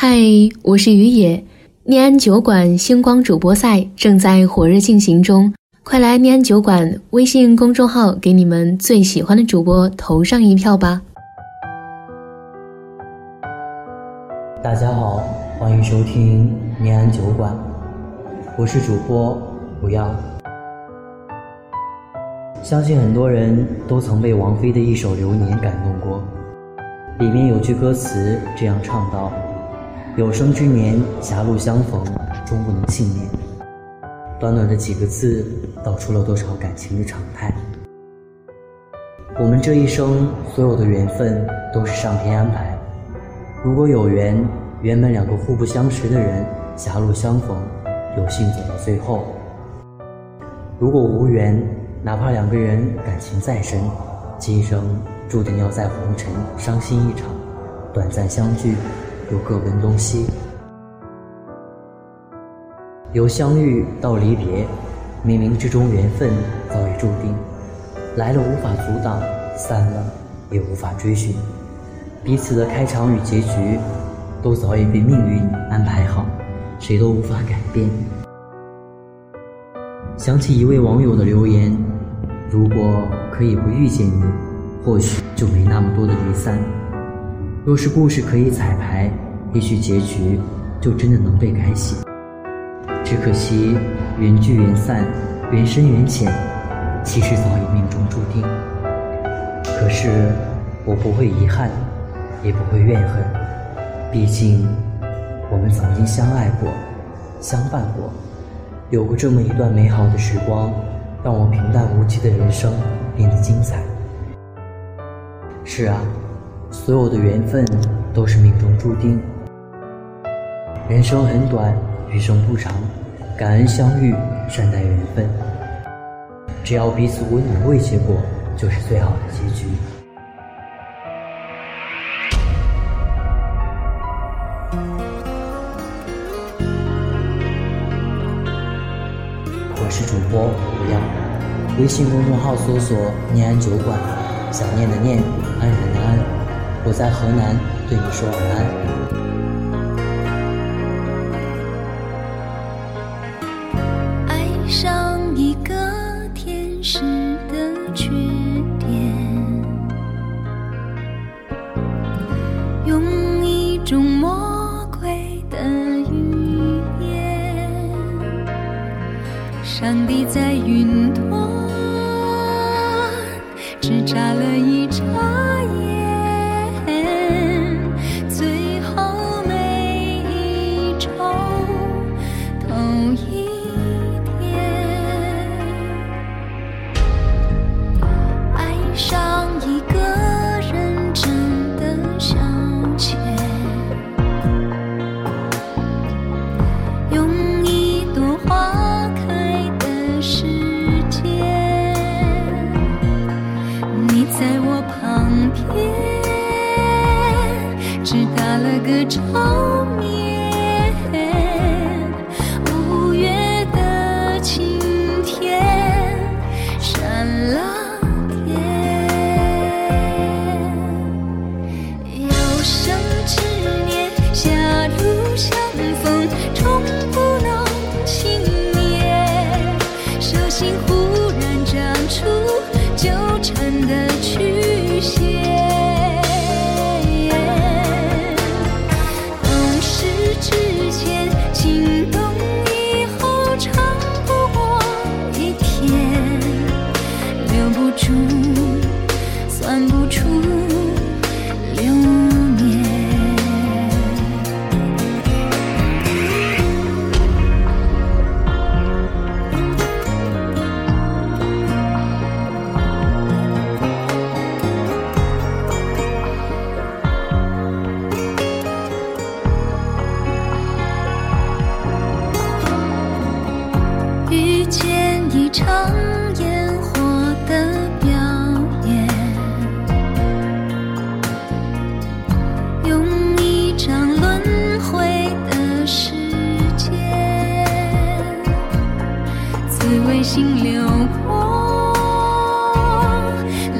嗨，我是于野。念安酒馆星光主播赛正在火热进行中，快来念安酒馆微信公众号，给你们最喜欢的主播投上一票吧！大家好，欢迎收听念安酒馆，我是主播不要。相信很多人都曾被王菲的一首《流年》感动过，里面有句歌词这样唱道。有生之年，狭路相逢，终不能幸免。短短的几个字，道出了多少感情的常态。我们这一生，所有的缘分都是上天安排。如果有缘，原本两个互不相识的人，狭路相逢，有幸走到最后；如果无缘，哪怕两个人感情再深，今生注定要在红尘伤心一场，短暂相聚。又各奔东西，由相遇到离别，冥冥之中缘分早已注定，来了无法阻挡，散了也无法追寻，彼此的开场与结局，都早已被命运安排好，谁都无法改变。想起一位网友的留言：如果可以不遇见你，或许就没那么多的离散。若是故事可以彩排，也许结局就真的能被改写。只可惜缘聚缘散，缘深缘浅，其实早已命中注定。可是我不会遗憾，也不会怨恨，毕竟我们曾经相爱过，相伴过，有过这么一段美好的时光，让我平淡无奇的人生变得精彩。是啊。所有的缘分都是命中注定。人生很短，余生不长，感恩相遇，善待缘分。只要彼此温暖未结果，就是最好的结局。我是主播吴亮，微信公众号搜索“念安酒馆”，想念的念，安然的安。我在河南，对你说晚安。爱上一个天使的缺点，用一种魔鬼的语言，上帝在云端只眨了一世界，你在我旁边，只打了个招呼。心流过，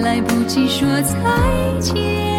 来不及说再见，